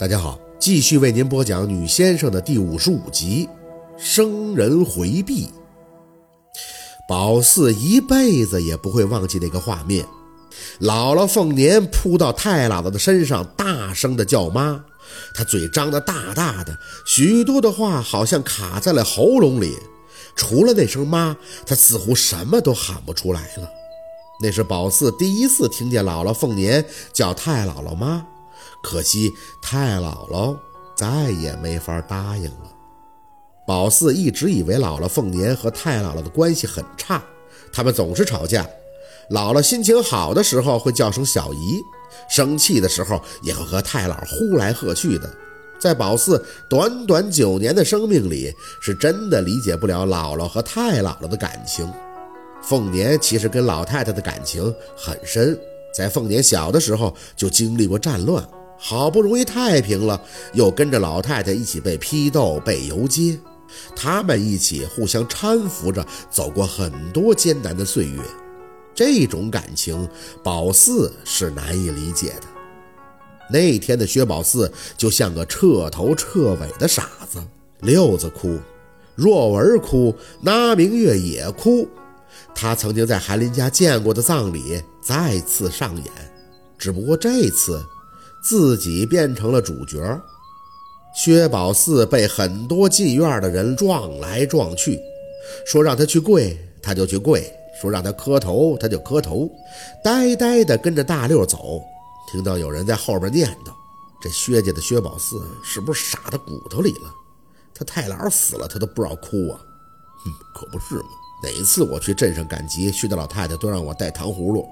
大家好，继续为您播讲《女先生》的第五十五集《生人回避》。宝四一辈子也不会忘记那个画面：姥姥凤年扑到太姥姥的身上，大声的叫妈。她嘴张得大大的，许多的话好像卡在了喉咙里。除了那声妈，她似乎什么都喊不出来了。那是宝四第一次听见姥姥凤年叫太姥姥妈。可惜太姥姥再也没法答应了。宝四一直以为姥姥凤年和太姥姥的关系很差，他们总是吵架。姥姥心情好的时候会叫声小姨，生气的时候也会和太姥呼来喝去的。在宝四短短九年的生命里，是真的理解不了姥姥和太姥姥的感情。凤年其实跟老太太的感情很深，在凤年小的时候就经历过战乱。好不容易太平了，又跟着老太太一起被批斗、被游街，他们一起互相搀扶着走过很多艰难的岁月。这种感情，宝四是难以理解的。那天的薛宝四就像个彻头彻尾的傻子。六子哭，若文哭，那明月也哭。他曾经在韩林家见过的葬礼再次上演，只不过这次。自己变成了主角，薛宝四被很多进院的人撞来撞去，说让他去跪，他就去跪；说让他磕头，他就磕头，呆呆地跟着大六走。听到有人在后边念叨：“这薛家的薛宝四是不是傻到骨头里了？他太姥死了，他都不知道哭啊！”哼，可不是嘛。哪一次我去镇上赶集，薛家老太太都让我带糖葫芦。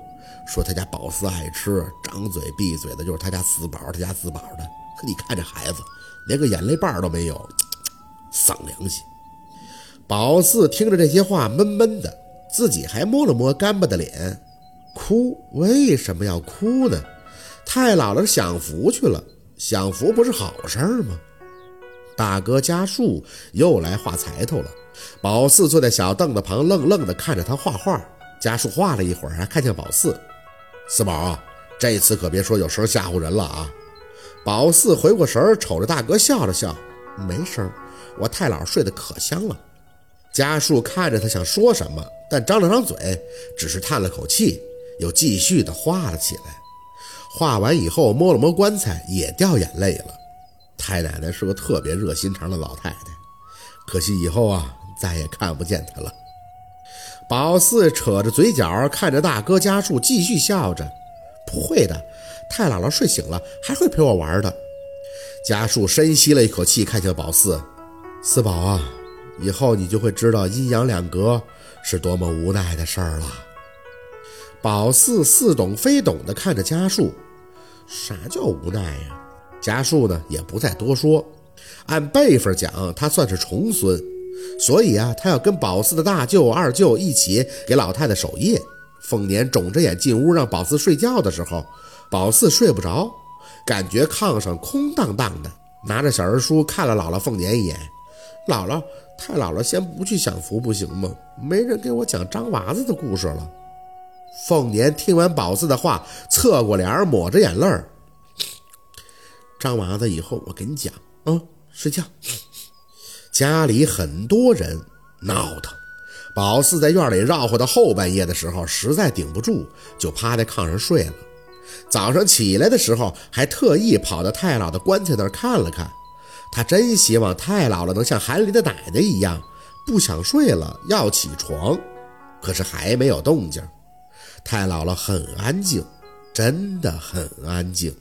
说他家宝四爱吃，张嘴闭嘴的就是他家四宝，他家四宝的。可你看这孩子，连个眼泪瓣都没有，丧良心。宝四听着这些话，闷闷的，自己还摸了摸干巴的脸，哭。为什么要哭呢？太姥姥享福去了，享福不是好事儿吗？大哥家树又来画彩头了。宝四坐在小凳子旁，愣愣的看着他画画。家树画了一会儿，还看见宝四。四宝啊，这次可别说有声吓唬人了啊！宝四回过神儿，瞅着大哥笑了笑，没声。我太姥睡得可香了。家树看着他，想说什么，但张了张嘴，只是叹了口气，又继续的画了起来。画完以后，摸了摸棺材，也掉眼泪了。太奶奶是个特别热心肠的老太太，可惜以后啊，再也看不见她了。宝四扯着嘴角看着大哥家树，继续笑着：“不会的，太姥姥睡醒了还会陪我玩的。”家树深吸了一口气，看向宝四：“四宝啊，以后你就会知道阴阳两隔是多么无奈的事儿了。”宝四似懂非懂地看着家树：“啥叫无奈呀？”家树呢也不再多说，按辈分讲，他算是重孙。所以啊，他要跟宝四的大舅、二舅一起给老太太守夜。凤年肿着眼进屋让宝四睡觉的时候，宝四睡不着，感觉炕上空荡荡的，拿着小人书看了姥姥凤年一眼。姥姥，太姥姥先不去享福不行吗？没人给我讲张娃子的故事了。凤年听完宝四的话，侧过脸抹着眼泪儿。张娃子以后我给你讲啊，睡觉。家里很多人闹腾，宝四在院里绕活到后半夜的时候，实在顶不住，就趴在炕上睡了。早上起来的时候，还特意跑到太姥的棺材那儿看了看。他真希望太姥姥能像韩林的奶奶一样，不想睡了要起床，可是还没有动静。太姥姥很安静，真的很安静。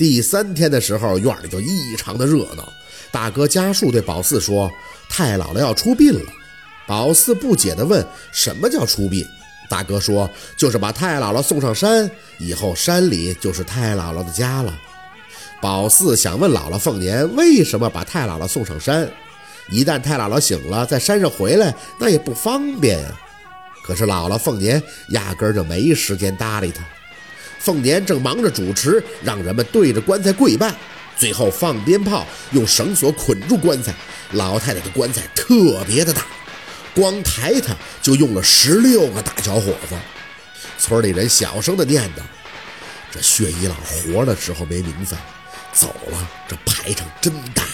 第三天的时候，院里就异常的热闹。大哥家树对宝四说：“太姥姥要出殡了。”宝四不解地问：“什么叫出殡？”大哥说：“就是把太姥姥送上山，以后山里就是太姥姥的家了。”宝四想问姥姥凤年为什么把太姥姥送上山，一旦太姥姥醒了，在山上回来那也不方便呀。可是姥姥凤年压根儿就没时间搭理他。凤年正忙着主持，让人们对着棺材跪拜。最后放鞭炮，用绳索捆住棺材。老太太的棺材特别的大，光抬它就用了十六个大小伙子。村里人小声的念叨：“这薛姨老活的时候没名分，走了，这排场真大呀！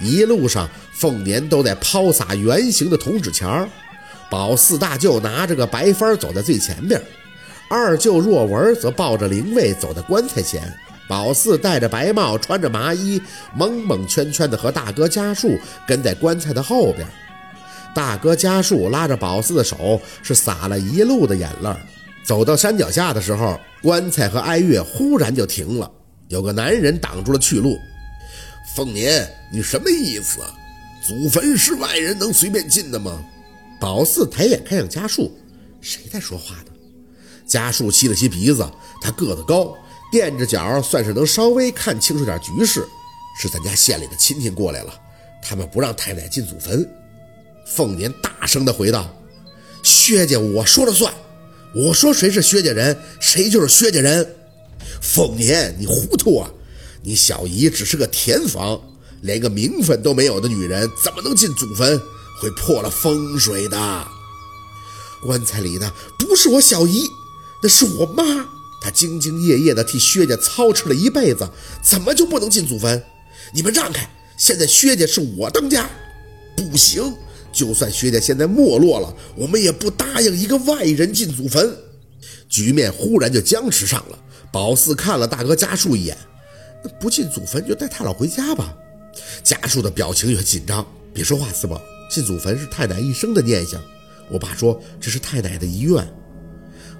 一路上，凤年都在抛洒圆形的铜纸钱儿。宝四大舅拿着个白幡走在最前边，二舅若文则抱着灵位走在棺材前。宝四戴着白帽，穿着麻衣，蒙蒙圈圈的和大哥家树跟在棺材的后边。大哥家树拉着宝四的手，是洒了一路的眼泪。走到山脚下的时候，棺材和哀乐忽然就停了，有个男人挡住了去路。凤年，你什么意思？祖坟是外人能随便进的吗？宝四抬眼看向家树，谁在说话呢？家树吸了吸鼻子，他个子高。垫着脚，算是能稍微看清楚点局势。是咱家县里的亲戚过来了，他们不让太奶进祖坟。凤年大声地回道：“薛家，我说了算。我说谁是薛家人，谁就是薛家人。”凤年，你糊涂啊！你小姨只是个田房，连个名分都没有的女人，怎么能进祖坟？会破了风水的。棺材里的不是我小姨，那是我妈。她兢兢业业地替薛家操持了一辈子，怎么就不能进祖坟？你们让开！现在薛家是我当家，不行！就算薛家现在没落了，我们也不答应一个外人进祖坟。局面忽然就僵持上了。宝四看了大哥家树一眼，那不进祖坟就带太老回家吧。家树的表情也紧张，别说话，四宝，进祖坟是太奶一生的念想。我爸说这是太奶的遗愿。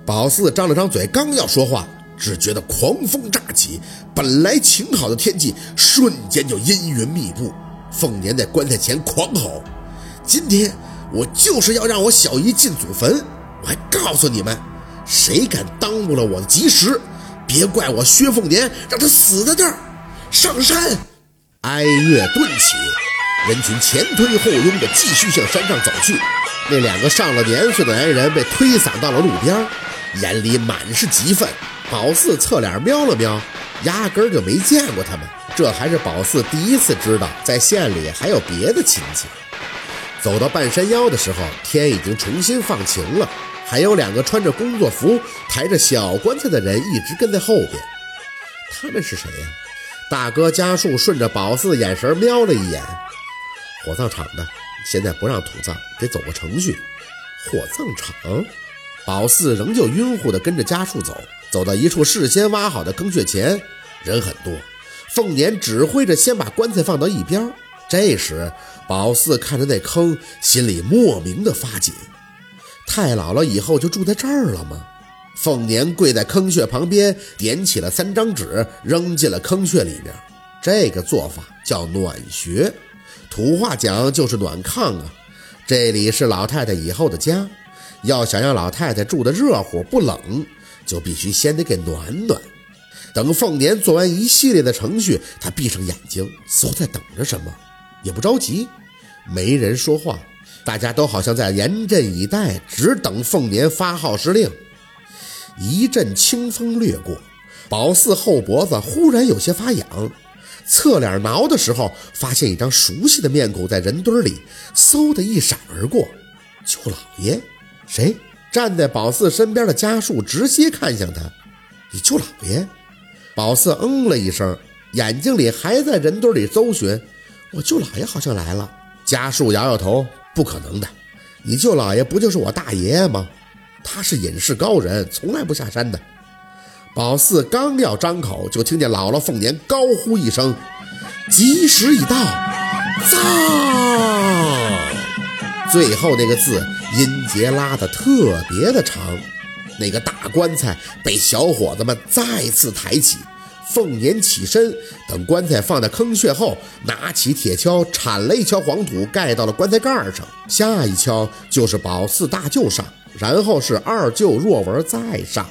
宝四张了张嘴，刚要说话，只觉得狂风乍起，本来晴好的天气瞬间就阴云密布。凤年在棺材前狂吼：“今天我就是要让我小姨进祖坟！我还告诉你们，谁敢耽误了我的吉时，别怪我薛凤年让他死在这儿！上山！”哀乐顿起，人群前推后拥的继续向山上走去。那两个上了年岁的男人被推搡到了路边。眼里满是急愤，宝四侧脸瞄了瞄，压根儿就没见过他们。这还是宝四第一次知道，在县里还有别的亲戚。走到半山腰的时候，天已经重新放晴了，还有两个穿着工作服、抬着小棺材的人一直跟在后边。他们是谁呀？大哥家树顺着宝四的眼神瞄了一眼，火葬场的，现在不让土葬，得走个程序。火葬场。宝四仍旧晕乎地跟着家树走，走到一处事先挖好的坑穴前，人很多。凤年指挥着先把棺材放到一边。这时，宝四看着那坑，心里莫名的发紧。太姥姥以后就住在这儿了吗？凤年跪在坑穴旁边，点起了三张纸，扔进了坑穴里面。这个做法叫暖穴，土话讲就是暖炕啊。这里是老太太以后的家。要想让老太太住的热乎不冷，就必须先得给暖暖。等凤年做完一系列的程序，他闭上眼睛，似乎在等着什么，也不着急。没人说话，大家都好像在严阵以待，只等凤年发号施令。一阵清风掠过，宝四后脖子忽然有些发痒，侧脸挠的时候，发现一张熟悉的面孔在人堆里嗖的一闪而过，舅老爷。谁站在宝四身边的家树直接看向他，你舅老爷。宝四嗯了一声，眼睛里还在人堆里搜寻。我舅老爷好像来了。家树摇摇头，不可能的。你舅老爷不就是我大爷爷吗？他是隐士高人，从来不下山的。宝四刚要张口，就听见姥姥凤年高呼一声：“吉时已到，葬！”最后那个字音节拉得特别的长，那个大棺材被小伙子们再次抬起。凤年起身，等棺材放在坑穴后，拿起铁锹铲了一锹黄土，盖到了棺材盖上。下一锹就是宝四大舅上，然后是二舅若文再上。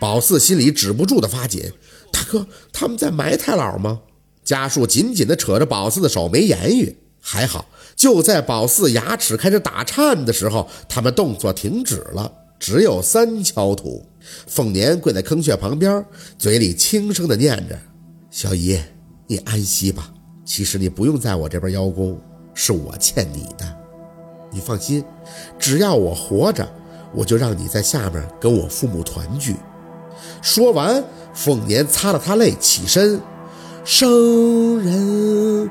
宝四心里止不住的发紧，大哥，他们在埋太姥吗？家树紧紧地扯着宝四的手，没言语。还好。就在宝四牙齿开始打颤的时候，他们动作停止了，只有三锹土。凤年跪在坑穴旁边，嘴里轻声的念着：“小姨，你安息吧。其实你不用在我这边邀功，是我欠你的。你放心，只要我活着，我就让你在下面跟我父母团聚。”说完，凤年擦了擦泪，起身。生人